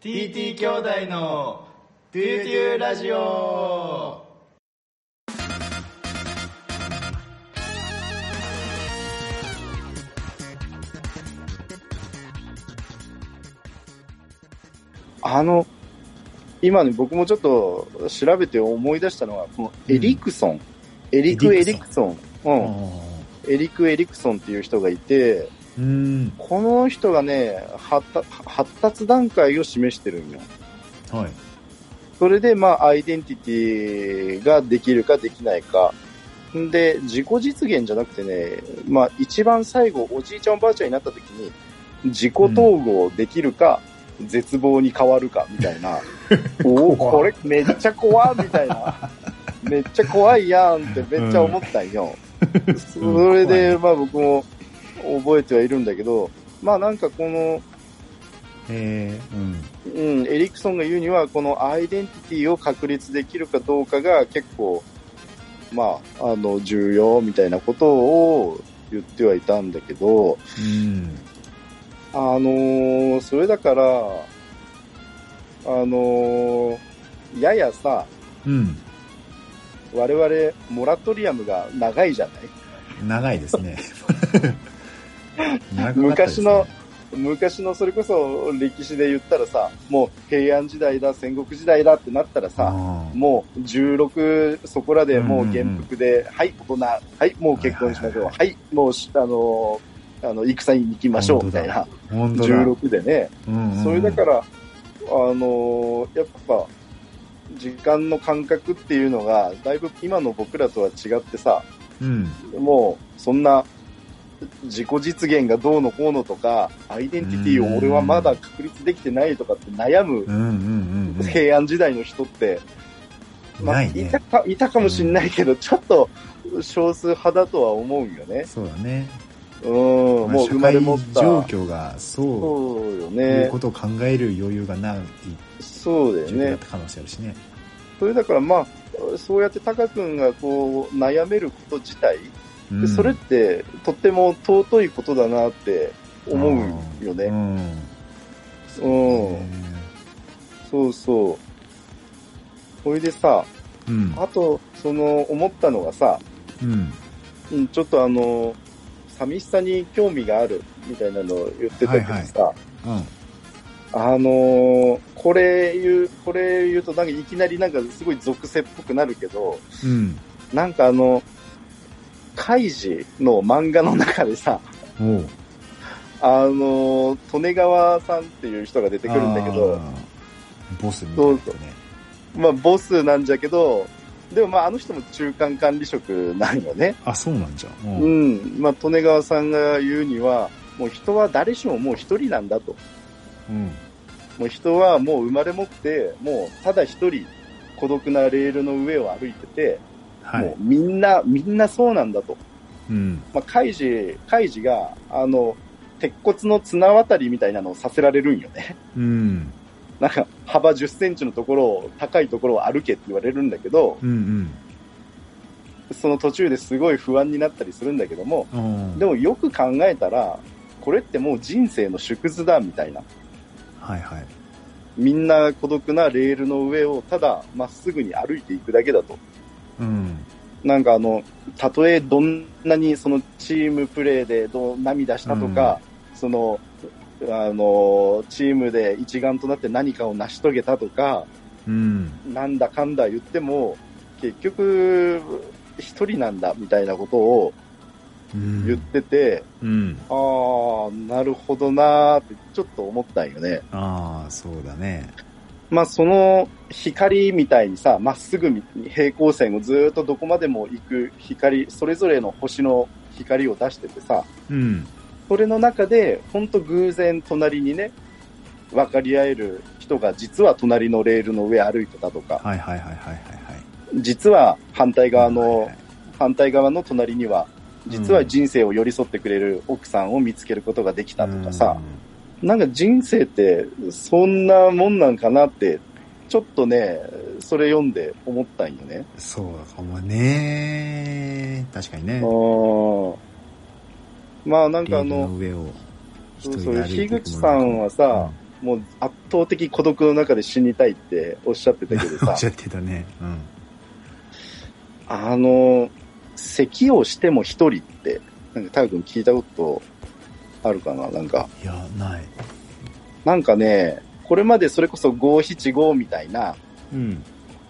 TT 兄弟のトゥートゥーラジオ。あの、今ね、僕もちょっと調べて思い出したのは、このエリクソン、エリク・エリクソン、うん、エリク・エリクソンっていう人がいて、うん。この人がね、発達発達段階を示してるんよ。はい。それで、まあ、アイデンティティができるかできないか。んで、自己実現じゃなくてね、まあ、一番最後、おじいちゃんおばあちゃんになった時に、自己統合できるか、絶望に変わるか、みたいな。おお、これめっちゃ怖いみたいな。めっちゃ怖いやんってめっちゃ思ったんよ。それで、まあ僕も覚えてはいるんだけど、まあなんかこの、えー、うん。うん、エリクソンが言うには、このアイデンティティを確立できるかどうかが結構、まあ、あの、重要みたいなことを言ってはいたんだけど、うん。あのーそれだから、あのーややさ、うん。我々、モラトリアムが長いじゃない？長いですね。ね。昔の、昔のそれこそ歴史で言ったらさ、もう平安時代だ、戦国時代だってなったらさ、あもう16そこらでもううんうん。元服で、はい、大人、はい、もう結婚しましょう、ははいもうし、あの、あの、戦に行きましょう、みたいな、ー本当だ。16でね。うんうん。それだから、あの、やっぱ、時間の感覚っていうのが、だいぶ今の僕らとは違ってさ、うん。もう、そんな、自己実現がどうのこうのとか、アイデンティティを俺はまだ確立できてないとかって悩む。平安時代の人って、まあ、ないねいたかいたかもしれないけど、ちょっと少数派だとは思うんよね。そうだね。うん、もう生まれ持った。状況がそう、そうよいうねこ。とを考える余裕がないそうだよねっ。た可能性あるしね。それだからまあ、そうやってタカ君がこう悩めること自体、うんでそれってとっても尊いことだなって思うよね。うん。うんそうそう。それでさ、うん。あと、その、思ったのがさ、うん。うん、ちょっとあの、寂しさに興味があるみたいなのを言ってたけどさ、うん。あのーこれ言う、これ言うとなんかいきなりなんかすごい属性っぽくなるけど、うん。なんかあの、カイジの漫画の中でさ。あのー利根川さんっていう人が出てくるんだけど、ボスみたいな人ね。まあボスなんじゃけど、でもまああの人も中間管理職なんよね。あ、そうなんじゃ。う。うんん。まあ利根川さんが言うには、もう人は誰しももう一人なんだと。うん。もう人はもう生まれ持って、もうただ一人孤独なレールの上を歩いてて、はい。もうみんな、みんなそうなんだと。うん。まあ、カイジ、カイジが、あの、鉄骨の綱渡りみたいなのをさせられるんよね。うん。なんか、幅10センチのところを、高いところを歩けって言われるんだけど、うんその途中ですごい不安になったりするんだけども、うん。でもよく考えたら、これってもう人生の縮図だみたいな。はいはい。みんな孤独なレールの上をただまっすぐに歩いていくだけだと。うん。なんかあの、たとえどんなにそのチームプレーでどう涙したとか、その、あの、チームで一丸となって何かを成し遂げたとか、うん。なんだかんだ言っても、結局、一人なんだみたいなことをうん。言ってて、うん。ああ、なるほどなーってちょっと思ったんよね。ああ、そうだね。まあその光みたいにさ、まっすぐに平行線をずーっとどこまでも行く光、それぞれの星の光を出しててさ、うん。それの中で、ほんと偶然隣にね、分かり合える人が実は隣のレールの上歩いてたとか、はいはいはいはいはいはい。実は反対側のはいはい、反対側の隣には、実は人生を寄り添ってくれる奥さんを見つけることができたとかさ、なんか人生ってそんなもんなんかなって、ちょっとね、それ読んで思ったんよね。うん。そうかもね。確かにね。うんまあなんかあの、のそうそう、樋口さんはさ、もう圧倒的孤独の中で死にたいっておっしゃってたけど おさっしゃってたね。うん。あの、咳をしても一人って、なんかタイ君聞いたことあるかななんか、いや、ない。なんかね、これまでそれこそ五七五みたいな、うん。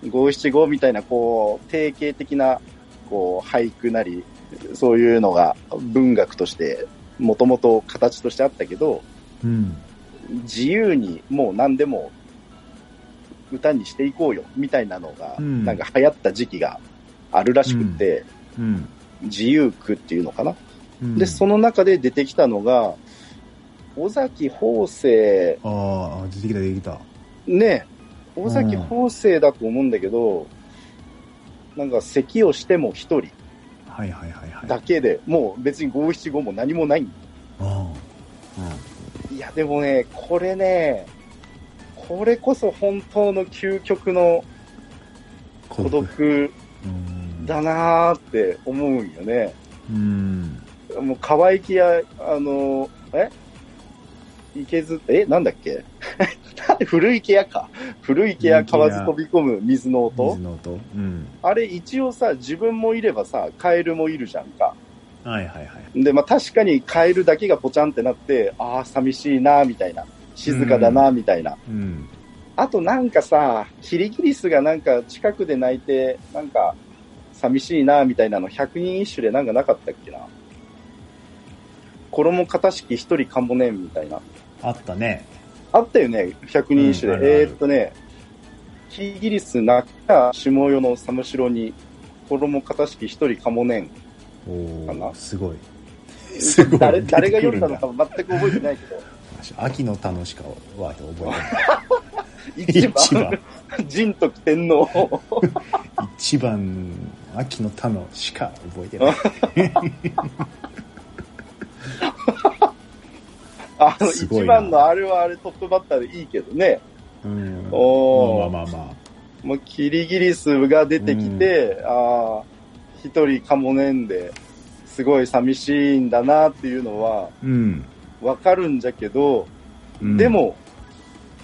五七五みたいな、こう、定型的な、こう、俳句なり、そういうのが文学として、もともと形としてあったけど、うん。自由にもう何でも歌にしていこうよ、みたいなのが、うんなんか流行った時期があるらしくて、うん。自由句っていうのかな。うんで、その中で出てきたのが、尾崎邦生、ああ、出てきた出てきた。ね、尾崎邦生だと思うんだけど、なんか咳をしても一人はいはいはいはい。だけで、もう別に五七五も何もない。あいや、でもね、これね、これこそ本当の究極のあ。孤独うん。だなーって思うんよね。うん。もう川行きや、あの、え池津、えなんだっけなんで古池屋か。古池屋川ず飛び込む水の音水の音うん。あれ一応さ、自分もいればさ、カエルもいるじゃんか。はいはいはい。で、まあ確かにカエルだけがポチャンってなって、ああ、寂しいな、みたいな。静かだな、みたいな。うん。あとなんかさ、キリギリスがなんか近くで泣いて、なんか寂しいな、みたいなの百人一首でなんかなかったっけな。衣片敷一人かもねん、みたいな。あったね。あったよね、百人一首で。うんえーっとね、キリギリス泣きた下世の寒城に、衣片敷一人かもねん。おかな？おすごい。すごい。誰誰が読んだのか全く覚えてないけど。秋の楽しかは覚え一てない。一番、番。仁徳天皇。一番、秋の田のしか覚えてない。あの、すごいな一番のあれはあれトップバッターでいいけどね。うん。おーまあまあまあまもうキリギリスが出てきて、ああ、一人かもねんで、すごい寂しいんだなっていうのはあ。うん。わかるんじゃけど、うんで、も、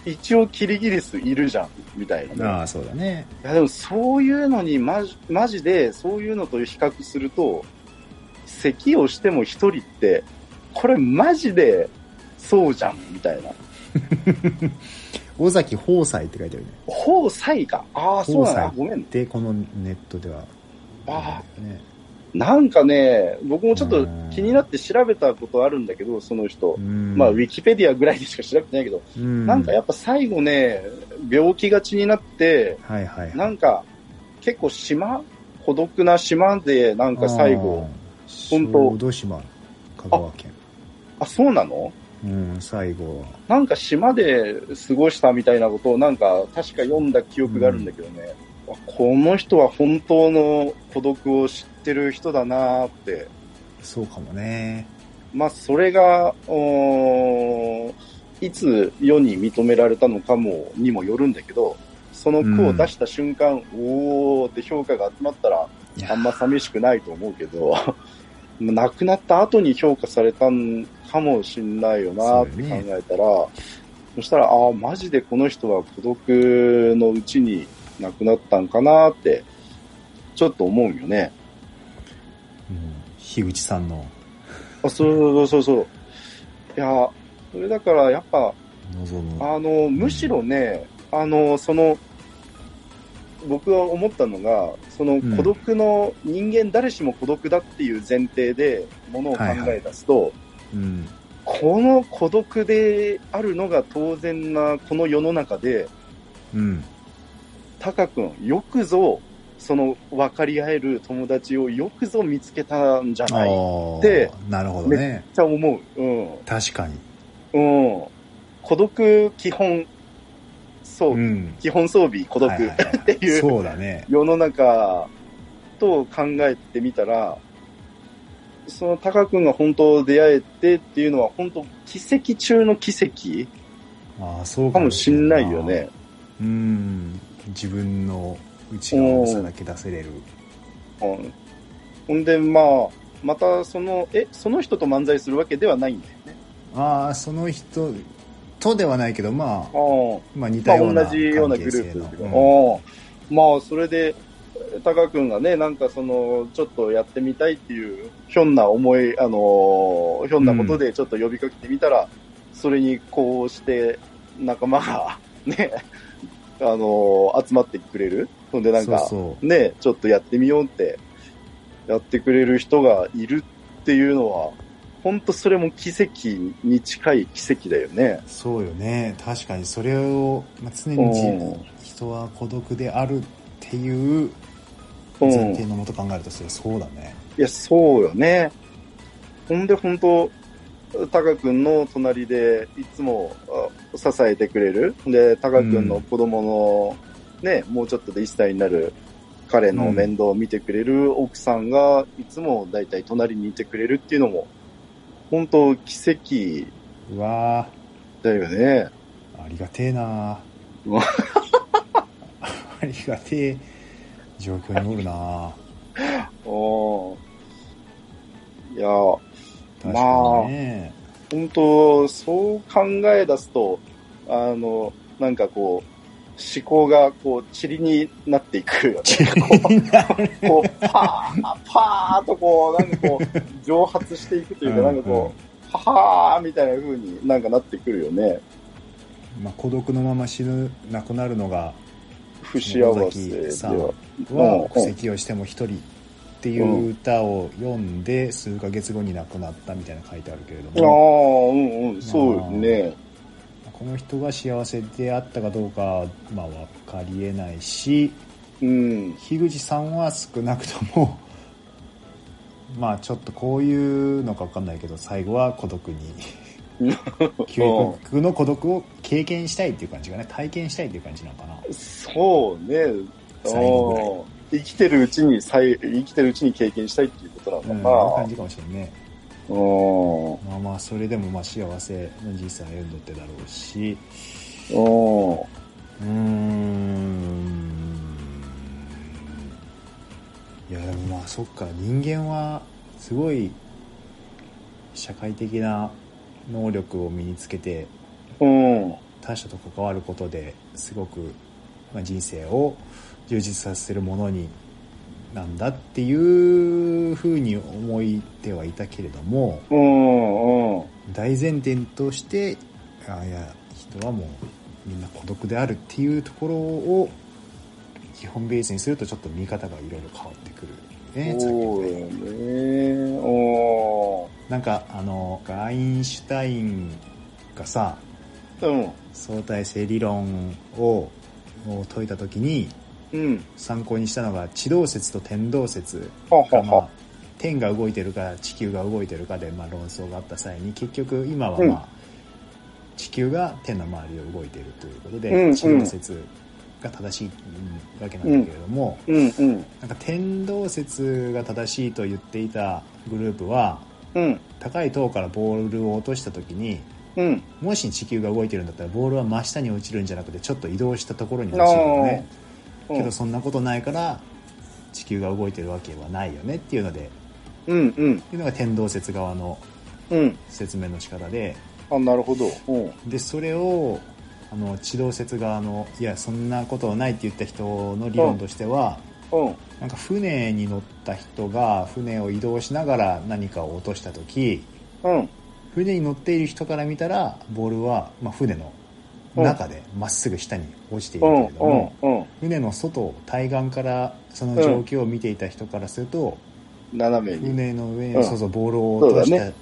一応キリギリスいるじゃん、みたいなね。ああ、そうだね。いやでもそういうのにマジ、マジでそういうのと比較すると、咳をしても一人って、これマジでそうじゃん、みたいな。尾崎豊斎って書いてあるね。法才か。ああ、そうなんだ。豊ごめん。で、このネットでは。あね。なんかね、僕もちょっと気になって調べたことあるんだけど、その人。うんまあ、ウィキペディアぐらいでしか調べてないけど、うんなんかやっぱ最後ね、病気がちになって、はいはいはい。なんか結構島孤独な島でなんか最後、本当小豆島、香川県。あ、そうなの？うん、最後は。なんか島で過ごしたみたいなことをなんか確か読んだ記憶があるんだけどね、あこの人は本当の孤独を知ってる人だなーって。そうかもね。まあそれが、いつ世に認められたのかも、にもよるんだけど、その句を出した瞬間、おーって評価が集まったら、あんま寂しくないと思うけど、亡くなった後に評価されたんかもしんないよなって考えたら、そしたら、ああ、マジでこの人は孤独のうちに亡くなったんかなって、ちょっと思うよね。うん、樋口さんのあ、そうそうそうそう。いや、それだからやっぱ。あの、むしろね、あの、その、僕が思ったのが、そのん孤独の、人間誰しも孤独だっていう前提でものを考え出すと、うん。この孤独であるのが当然なこの世の中で、うん。タカ君、よくぞ、その分かり合える友達をよくぞ見つけたんじゃあないっあ。でなるほどね。て思う。うん。確かに。うん。孤独基本装備、うん。基本装備孤独はいはいはいっていうそうだね。世の中と考えてみたら、そのタカ君が本当出会えてっていうのは本当奇跡中の奇跡ああ、そうかもしんないよなね。。うん。自分の内側のさだけ出せれる。うんほんで、まあ、またその、え、その人と漫才するわけではないんだよね。ああ、その人とではないけど、まあ、うん。まあ似まあたような同じようなグループですけど、うんうんまあそれで、タカ君がね、なんかその、ちょっとやってみたいっていう、ひょんな思い、あのーひょんなことでちょっと呼びかけてみたら、それにこうして仲間が ね、あのー集まってくれる。ほんでなんか、そうそね、ちょっとやってみようって、やってくれる人がいるっていうのは、本当それも奇跡に近い奇跡だよね。そうよね確かにそれを、まあ、常に人は孤独であるっていううん前提のもと考えるとそれそうだね。いや、そうよね。ほんで、本当タカ君の隣でいつもあ支えてくれる。で、タカ君の子供の、ね、もうちょっとで1歳になる彼の面倒を見てくれる奥さんがいつもだいたい隣にいてくれるっていうのも、本当奇うわ跡だよね。ー。ありがてえな ありがてえ状況におるな。おいや、確かにね、本当そう考え出すと、あの、なんかこう、思考がこう、塵になっていくよね。こう、パー、パーとこう、なんかこう、蒸発していくというか、なんかこう、ははーみたいな風になんかなってくるよね。まあ、孤独のまま死ぬ亡くなるのが不幸せでさんは。は布石をしても一人っていう歌を読んで数ヶ月後に亡くなったみたいな書いてあるけれどああも、うんうん、そうよね。この人が幸せであったかどうかは、まあ、分かりえないしうん。樋口さんは少なくとも まあちょっとこういうのか分かんないけど最後は孤独に 究極の孤独を経験したいっていう感じがね体験したいっていう感じなのかなそうね。最後生きてるうちに、再生きてるうちに経験したいっていうことうん、なのかな。いう感じかもしれんねうん。まあまあそれでもまあ幸せの人生歩んどってだろうしうん。うーんいやでもまあそっか人間はすごい社会的な能力を身につけてうん。他者と関わることですごく、まあ、人生を充実させるものになんだっていうふうに思いてはいたけれどもうん。うん。大前提としてあいや人はもうみんな孤独であるっていうところを基本ベースにするとちょっと見方がいろいろ変わってくるねそうよたね。おなんかあのアインシュタインがさうん。相対性理論をを解いた時にうん。参考にしたのが地動説と天動説が、まあは。、天が動いてるか地球が動いてるかで、まあ、論争があった際に結局今は、まあうん地球が天の周りを動いているということで、地動説が正しいわけなんだけれども、うんうん。なんか天動説が正しいと言っていたグループはうん。高い塔からボールを落とした時にうん。もし地球が動いてるんだったらボールは真下に落ちるんじゃなくてちょっと移動したところに落ちるよねうんけどそんなことないから地球が動いてるわけはないよねっていうのでうんうん。っていうのが天動説側のうん。説明の仕方であ、なるほど。うん。でそれをあの地動説側のいやそんなことはないって言った人の理論としては、うん。なんか船に乗った人が船を移動しながら何かを落とした時うん。船に乗っている人から見たらボールは、まあ、船の中でまっすぐ下に落ちているうん。けれども、うん。船の外対岸からその状況を見ていた人からすると、斜めに。船の上に、うんそうそうボールを落とした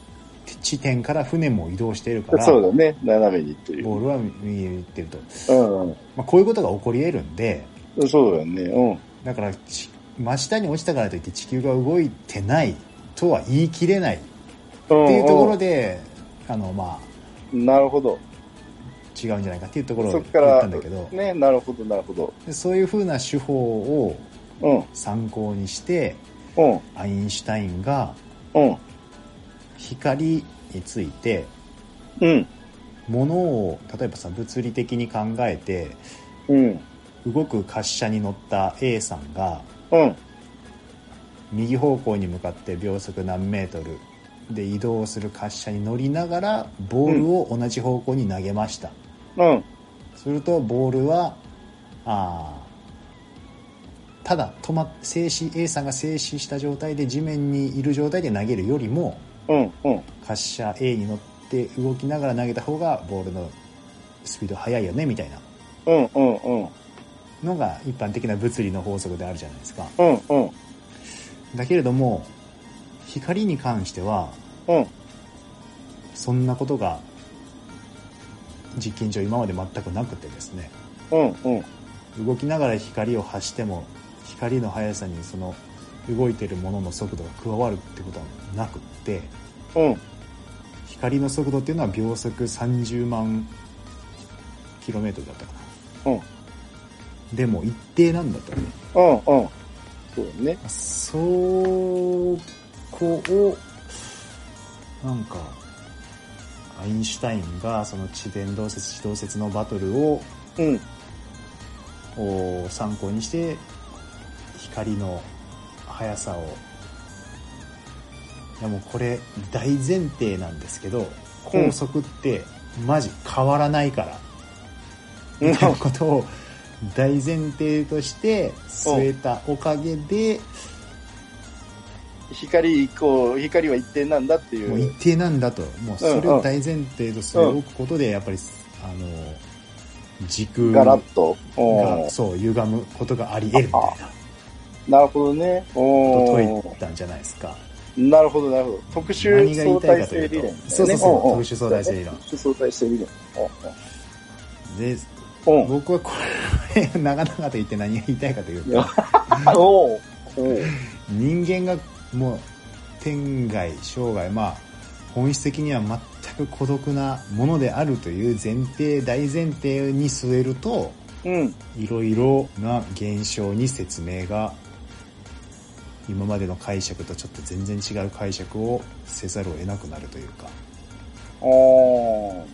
地点から船も移動しているからそうだね。斜めにっていう。ボールは見えてると、うん。まあ、こういうことが起こり得るんでそうだよね。うん。だからち真下に落ちたからといって地球が動いてないとは言い切れないっていうところで、あのまあなるほど。違うんじゃないかっていうところを言っそっからたんだけど、ね、なるほど、なるほど。でそういうふうな手法をうん。参考にしてうん。アインシュタインがうん。光についてうん。ものを例えばさ物理的に考えてうん。動く滑車に乗った A さんがうん。右方向に向かって秒速何メートルで移動する滑車に乗りながらボールを同じ方向に投げました、うん。するとボールはあーただ止ま静止 A さんが静止した状態で地面にいる状態で投げるよりも。滑車 A に乗って動きながら投げた方がボールのスピード速いよねみたいな。のが一般的な物理の法則であるじゃないですか。だけれども光に関してはうん。そんなことが実験上今まで全くなくてですね。動きながら光を発しても光の速さにその動いてるものの速度が加わるってことはなくってうん。光の速度っていうのは秒速30万キロメートルだったかなうん。でも一定なんだとねうん。うん。そうだね。そこをなんかアインシュタインがその地電動説地動説のバトルをうん。を参考にして光の速さをいやもうこれ大前提なんですけど高速ってマジ変わらないから、うん。みたいなことを大前提として据えたおかげで、光、こう、光は一定なんだっていう。もう一定なんだと。もうそれを大前提と据え置くことでやっぱりあの時空ガラがッと。おーそう歪むことがあり得るみたいな。なるほどね。こと解いたんじゃないですか。なるほど、なるほど。特殊相対性理論、そうそうそう。特殊相対性理論。特殊相対性理論。で、僕はこれ、長々と言って何が言いたいかというと、人間がもう天外、生涯、まあ、本質的には全く孤独なものであるという前提、大前提に据えると、うん。いろいろな現象に説明が、今までの解釈とちょっと全然違う解釈をせざるを得なくなるというか、おー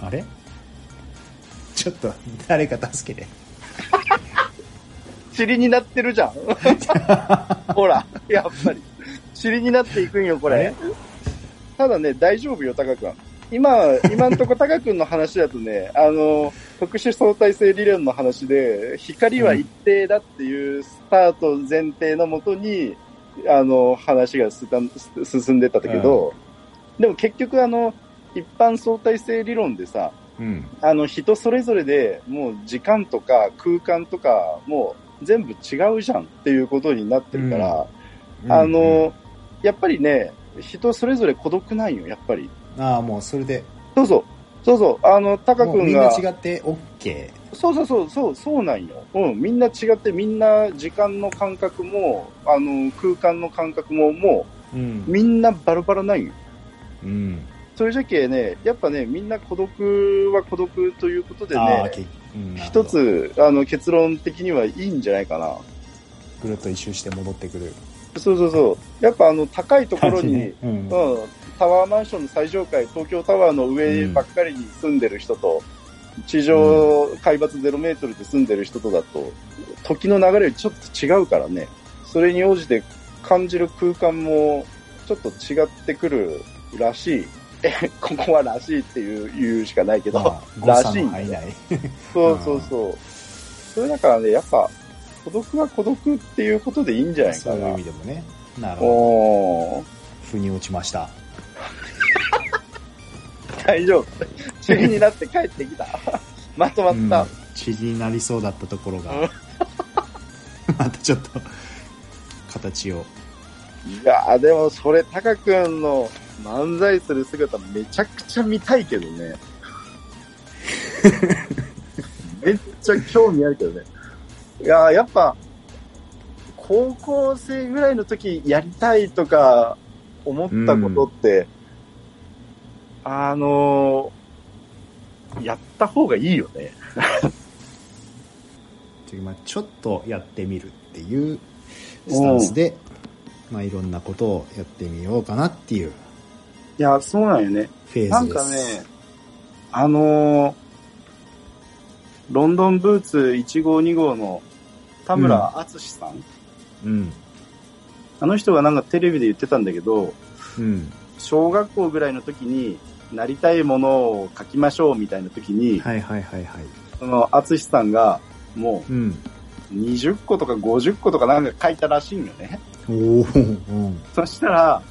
あれ？ちょっと誰か助けて。塵になってるじゃん。ほら、やっぱり。塵になっていくんよ、これ。ただね、大丈夫よ、タカ君。今、今んとこタカ君の話だとね、あの、特殊相対性理論の話で、光は一定だっていうスタート前提のもとに、あの、話が進んでたんだけど、でも結局あの、一般相対性理論でさ、うん。あの、人それぞれでもう時間とか空間とかもう全部違うじゃんっていうことになってるから、あの、やっぱりね、人それぞれ孤独なんよ、やっぱり。ああ、もうそれで、そうそう。そうそう。あの、タカもうみんな君が、違って OK。そうそうそう、そう、そうなんよ。うん、みんな違って、みんな時間の感覚も、あの、空間の感覚も、もうんう、みんなバラバラなんよ。うん。それじゃけね、やっぱね、みんな孤独は孤独ということでね、ああけうんつ、あの、結論的にはいいんじゃないかな。ぐるっと一周して戻ってくる。そうそうそう。やっぱあの、高いところに、ねうんうん、タワーマンションの最上階、東京タワーの上ばっかりに住んでる人と、地上海抜0メートルで住んでる人とだと、時の流れちょっと違うからね。それに応じて感じる空間もちょっと違ってくるらしい。え、ここはらしいっていう言うしかないけど、まあ、らしいんだよの範囲内。そうそうそう。それだからね、やっぱ、孤独は孤独っていうことでいいんじゃないかなそういう意。味でもね。なるほど。腑に落ちました。大丈夫。塵になって帰ってきた。まとまうんった。血になりそうだったところがうん、またちょっと、形を。いやーでもそれ、タカ君の漫才する姿めちゃくちゃ見たいけどね。めっちゃ興味あるけどね。いやーやっぱ、高校生ぐらいの時やりたいとか思ったことって、あのーやった方がいいよね。というまあちょっとやってみるっていうスタンスで、まあ、いろんなことをやってみようかなっていういや、そうなんよね。フェーズです。なんかね、あのーロンドンブーツ1号2号の田村敦さん、うん。あの人がなんかテレビで言ってたんだけど、うん。小学校ぐらいの時になりたいものを書きましょうみたいな時に、はいはいはいはい。その、厚さんがもうん。う20個とか50個とかなんか書いたらしいんよね。おお。うん。そしたら、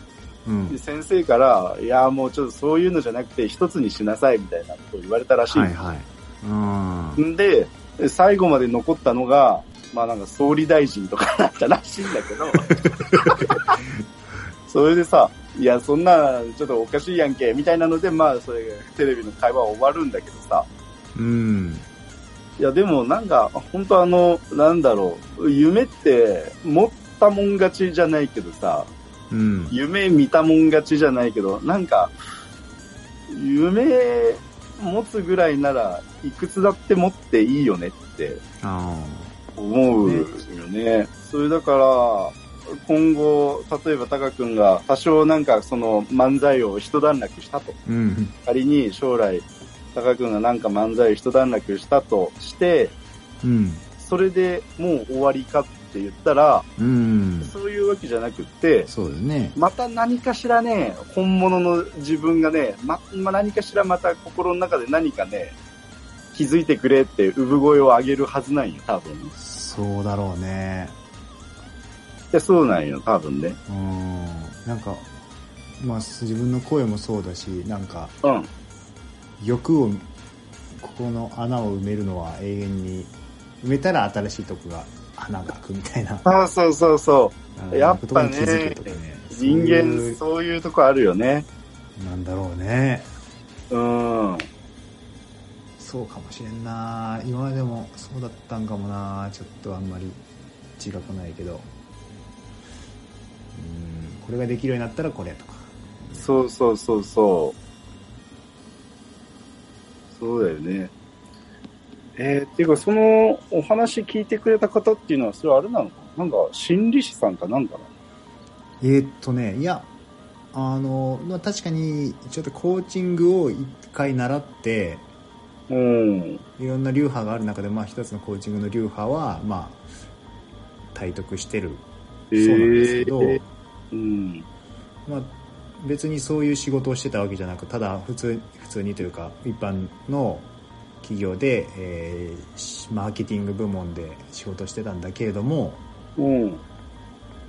うん。先生から、いや、もうちょっとそういうのじゃなくて一つにしなさいみたいなことを言われたらしいはいはい。うん。んで、最後まで残ったのが、まあなんか総理大臣とかだったらしいんだけど、それでさ、いや、そんな、ちょっとおかしいやんけ、みたいなので、まあ、それ、テレビの会話は終わるんだけどさ、うん。いや、でもなんか、本当あの、なんだろう、夢って、持ったもん勝ちじゃないけどさ、うん。夢見たもん勝ちじゃないけど、なんか、夢持つぐらいなら、いくつだって持っていいよねってあ思うよね。それだから、今後、例えばタカ君が多少なんかその漫才を一段落したと。あ。うん。仮に将来、タカ君がなんか漫才を一段落したとして、うん。それでもう終わりかって言ったら、うん。そういうわけじゃなくって、そうだね。また何かしらね、本物の自分がね、ま、ま何かしらまた心の中で何かね、気づいてくれって産声を上げるはずなんよ、多分。いそうだろうね。や、そうなんよ、多分ね。うん。なんか、まあ、自分の声もそうだし、なんか、うん。欲を、ここの穴を埋めるのは永遠に、埋めたら新しいとこが穴が開くみたいな。あそうそうそあやっぱねねう。人間、そそういうとこあるよね。なんだろうね。うん。そうかもしれんな今までもそうだったんかもなちょっとあんまり自覚ないけどうんこれができるようになったらこれとかそうそうそうそう。そうだよね。えー、っていうか、そのお話聞いてくれた方っていうのは、それあれなのか？ななんか、心理師さんかなんかなえーっとねいやあの、まあ、確かにちょっとコーチングを一回習ってうん。いろんな流派がある中で、まあ、一つのコーチングの流派はまあ体得してるえそうなんですけど、ーうん。まあ、別にそういう仕事をしてたわけじゃなくただ普通普通にというか一般の企業で、えーしマーケティング部門で仕事をしてたんだけれども、うん。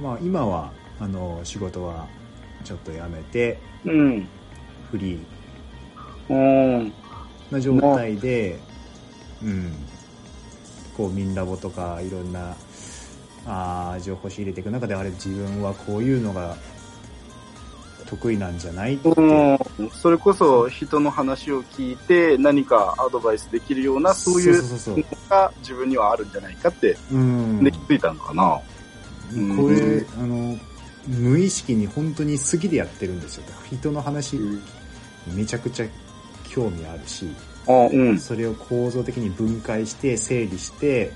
まあ、今はあの仕事はちょっと辞めてうん。フリーうん。な状態で、うん、こうミンラボとかいろんなあー情報を仕入れていく中であれ自分はこういうのが得意なんじゃない。それこそ人の話を聞いて何かアドバイスできるような、そういうのが自分にはあるんじゃないかって、うんで気づいたのかな。うんこれ、あの無意識に本当に好きでやってるんですよ人の話めちゃくちゃ興味あるしあ、うん。それを構造的に分解して整理してうん。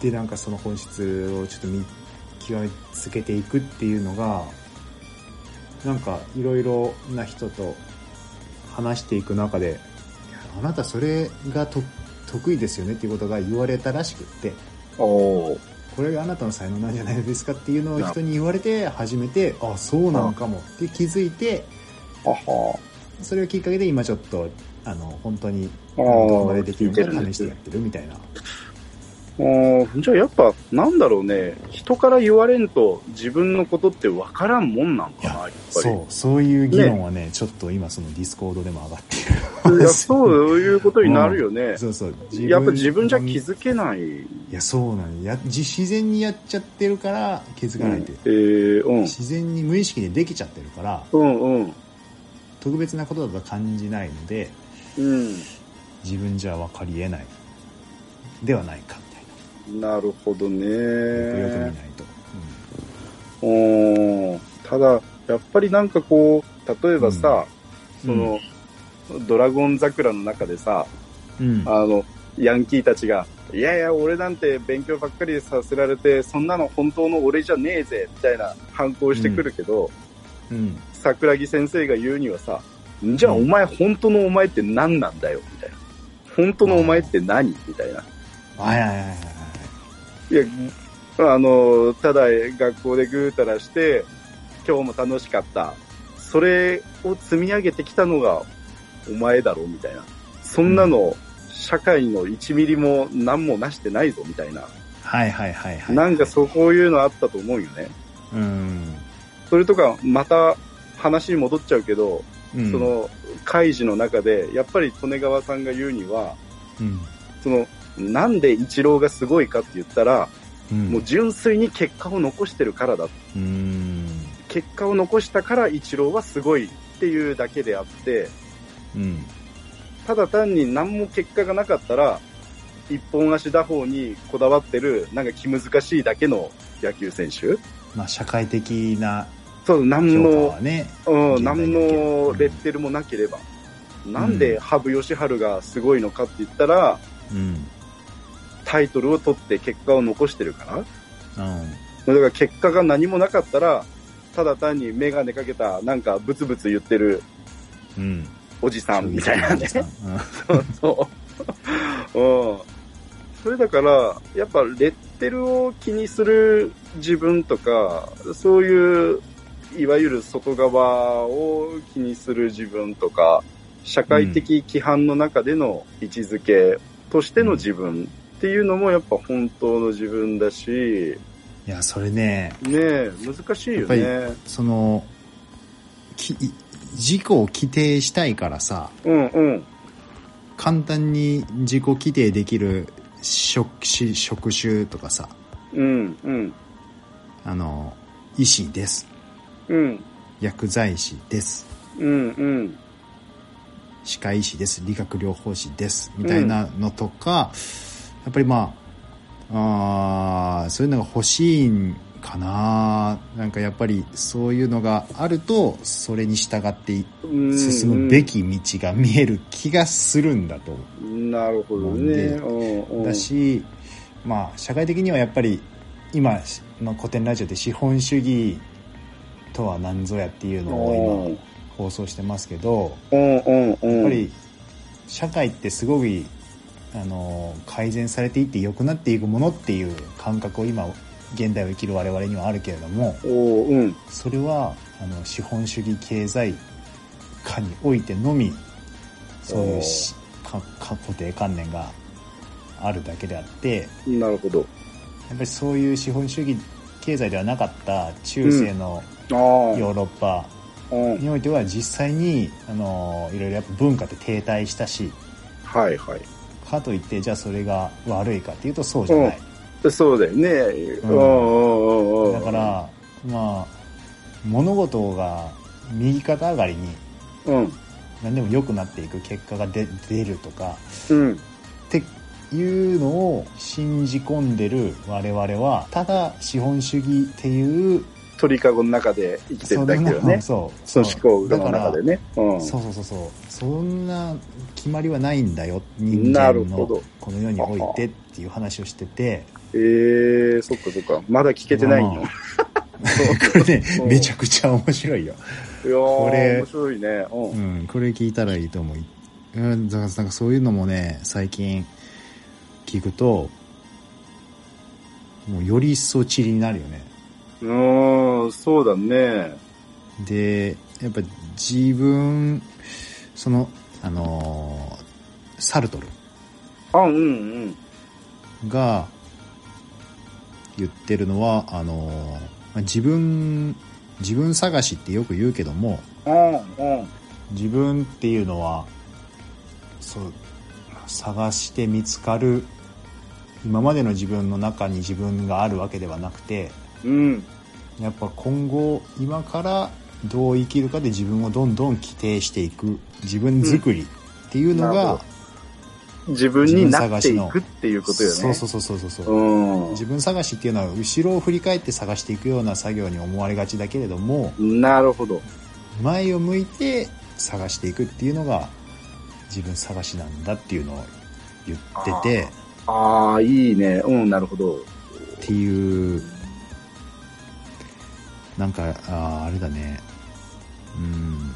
でなんかその本質をちょっと見極めつけていくっていうのがなんかいろいろな人と話していく中であなたそれがと得意ですよねっていうことが言われたらしくってこれがあなたの才能なんじゃないですかっていうのを人に言われて初めてあそうなのかもって気づいてあは。それをきっかけで今ちょっとあの本当にどこまでできるのか試してやってるみたいなあーじゃあやっぱ、なんだろうね。人から言われんと自分のことって分からんもんなんかな、やっぱり。そうそういう議論はねちょっと今そのディスコードでも上がってるいや、そういうことになるよね。そうそうやっぱ自分じゃ気づけない。いやそうなのやじ自然にやっちゃってるから気づかないで、えー、うん。自然に無意識でできちゃってるからうんうん。特別なことだと感じないのでうん。自分じゃ分かりえないではないかなるほどね。なよく見ないと、うん。ただ、やっぱりなんかこう、例えばさ、うん。その、ドラゴン桜の中でさ、うん。うんあの、ヤンキーたちが、いやいや、俺なんて勉強ばっかりさせられて、そんなの本当の俺じゃねえぜ、みたいな反抗してくるけど、うん。桜木先生が言うにはさ、じゃあお前本当のお前って何なんだよ、みたいな。本当のお前って何？みたいな。はいはいはいはいいや、あの、ただ学校でぐうたらして、今日も楽しかった。それを積み上げてきたのがお前だろ、みたいな。そんなの、社会の1ミリも何もなしてないぞ、みたいな。はいはいはいはい。なんかそうこういうのあったと思うよね。うん。それとか、また話に戻っちゃうけど、うん。そ、の、開示の中で、やっぱり利根川さんが言うには、うん。その、なんで一郎がすごいかって言ったら、うん。もう純粋に結果を残してるからだ。うん。結果を残したから一郎はすごいっていうだけであって、うん。ただ単に何も結果がなかったら、一本足打法にこだわってる、なんか気難しいだけの野球選手まあ、社会的なそう、何の。うん、何のレッテルもなければ。なんで羽生善治がすごいのかって言ったら、うん。タイトルを取って結果を残してるから。うん。だから結果が何もなかったら、ただ単にメガネかけた、なんかブツブツ言ってるうん。おじさんみたいなね。うんそう。うん。それだから、やっぱレッテルを気にする自分とか、そういう、いわゆる外側を気にする自分とか、社会的規範の中での位置づけとしての自分っていうのもやっぱ本当の自分だし、いや、それね、ねえ、難しいよね。その、き、自己を規定したいからさ、うんうん。簡単に自己規定できる職種、職種とかさ、うんうん。あの、医師です。うん。薬剤師です。うんうん。歯科医師です。理学療法士です。みたいなのとか、やっぱりまあ、あーそういうのが欲しいんかななんかやっぱりそういうのがあると、それに従って進むべき道が見える気がするんだとなるほどね。だし、まあ、社会的にはやっぱり今の古典ラジオで資本主義とは何ぞやっていうのを今放送してますけど。やっぱり社会ってすごいあの改善されていって良くなっていくものっていう感覚を今現代を生きる我々にはあるけれどもうん。それはあの資本主義経済下においてのみそういうしかか固定観念があるだけであってなるほど。やっぱりそういう資本主義経済ではなかった中世の。ヨーロッパうん。においては実際にあのいろいろやっぱ文化って停滞したしはいはい。かといってじゃあそれが悪いかっていうとそうじゃない、そうだよね。うんんうんうんうん。だからまあ物事が右肩上がりにうん。何でも良くなっていく結果が出出るとかうん。っていうのを信じ込んでる我々はただ資本主義っていう鳥かごの中で生きてるだけだよね。そうその思考の中でね。うん。そうそうそうそうそんな決まりはないんだよ人な間のこの世においてっていう話をしててええー、そっかそっか。まだ聞けてないの？これねうんめちゃくちゃ面白いよ、やー、これ面白いね。うんう。ん、これ聞いたらいいと思ううんだからなんかそういうのもね最近聞くともうより一層チリになるよねうーん、そうだね。でやっぱ自分そのあのーサルトルあ、うんうん。が言ってるのはあのーまあ自分自分探しってよく言うけどもうんうん。自分っていうのはそう探して見つかる今までの自分の中に自分があるわけではなくてうん。やっぱ今後今からどう生きるかで自分をどんどん規定していく自分作りっていうのが、なるほ自分になっていくっていうことよね。そうそうそうそうそうそう、うん。自分探しっていうのは後ろを振り返って探していくような作業に思われがちだけれどもなるほど。前を向いて探していくっていうのが自分探しなんだっていうのを言っててああ、いいね。うん、なるほど。っていうなんかあーあれだねうん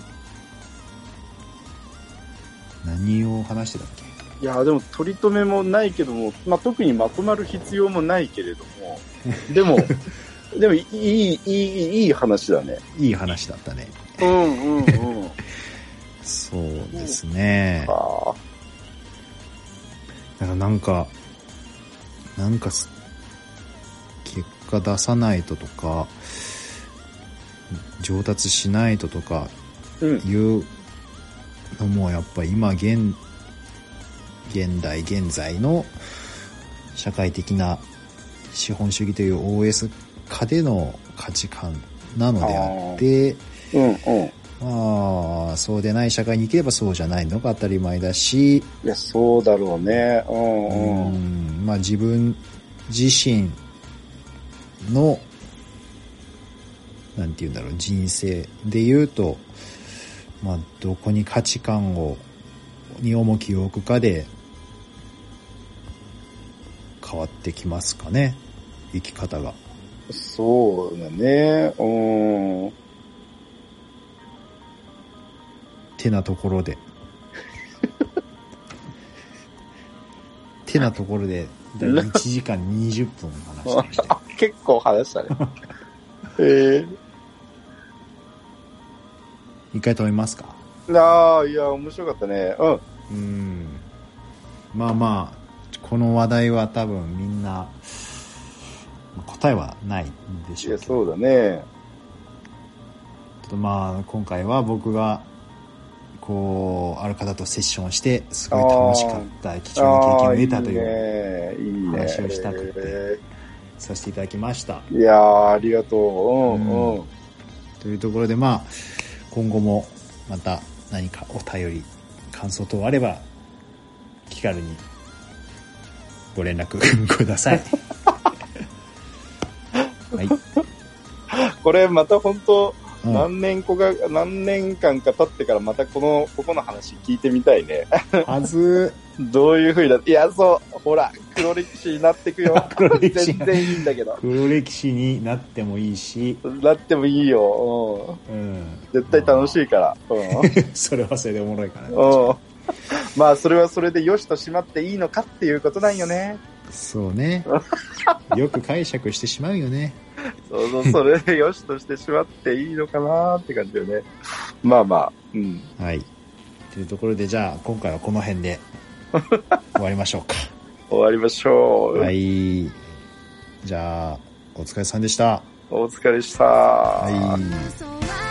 何を話してたっけ？いや、でも取り留めもないけども、まあ、特にまとまる必要もないけれども、でも、でもいい、いい、いい、いい話だね。いい話だったね。うんうんうん。そうですね。あだからなんか、なんかす、結果出さないととか、上達しないととかうん。いうのもやっぱ今現、現代現在の社会的な資本主義という OS 下での価値観なのであって、うんうん。まあ、そうでない社会に行ければそうじゃないのが当たり前だし、いや、そうだろうね。うんううん。んまあ自分自身の、なんて言うんだろう、人生で言うと、まあどこに価値観を、に重きを置くかで変わってきますかね、生き方が。そうだね。うん。てなところで。てなところで、だいたい1時間20分話してました 結構話したね。え一回止めますか？えああ、いや、面白かったね。うん。うん。まあまあ、この話題は多分みんな、答えはないんでいや、しょうけど、そうだね。ちょっとまあ今回は僕が、こう、ある方とセッションして、すごい楽しかった、貴重な経験を得たという、う。いいね。話をしたくてえさせていただきました。えいやー、ありがとう。うんうん。というところでまあ、今後もまた何かお便り、感想等あれば、気軽にご連絡ください。はい。これまた本当、うん何年後か、何年間か経ってからまたこの、ここの話聞いてみたいね。はず、どういう風になって、いや、そう、ほら、黒歴史になってくよ。黒歴史全然いいんだけど。黒歴史になってもいいし、なってもいいよ。うん。うん。絶対楽しいから。う それはそれでおもろいからね。ん。うん。まあ、それはそれで良しとしまっていいのかっていうことなんよね。そうね。よく解釈してしまうよね。そうそう、それで良しとしてしまっていいのかなって感じよね。まあまあ、うん。はい。というところで、じゃあ、今回はこの辺で 終わりましょうか。終わりましょう。はい。じゃあ、お疲れさんでした。お疲れした。はい。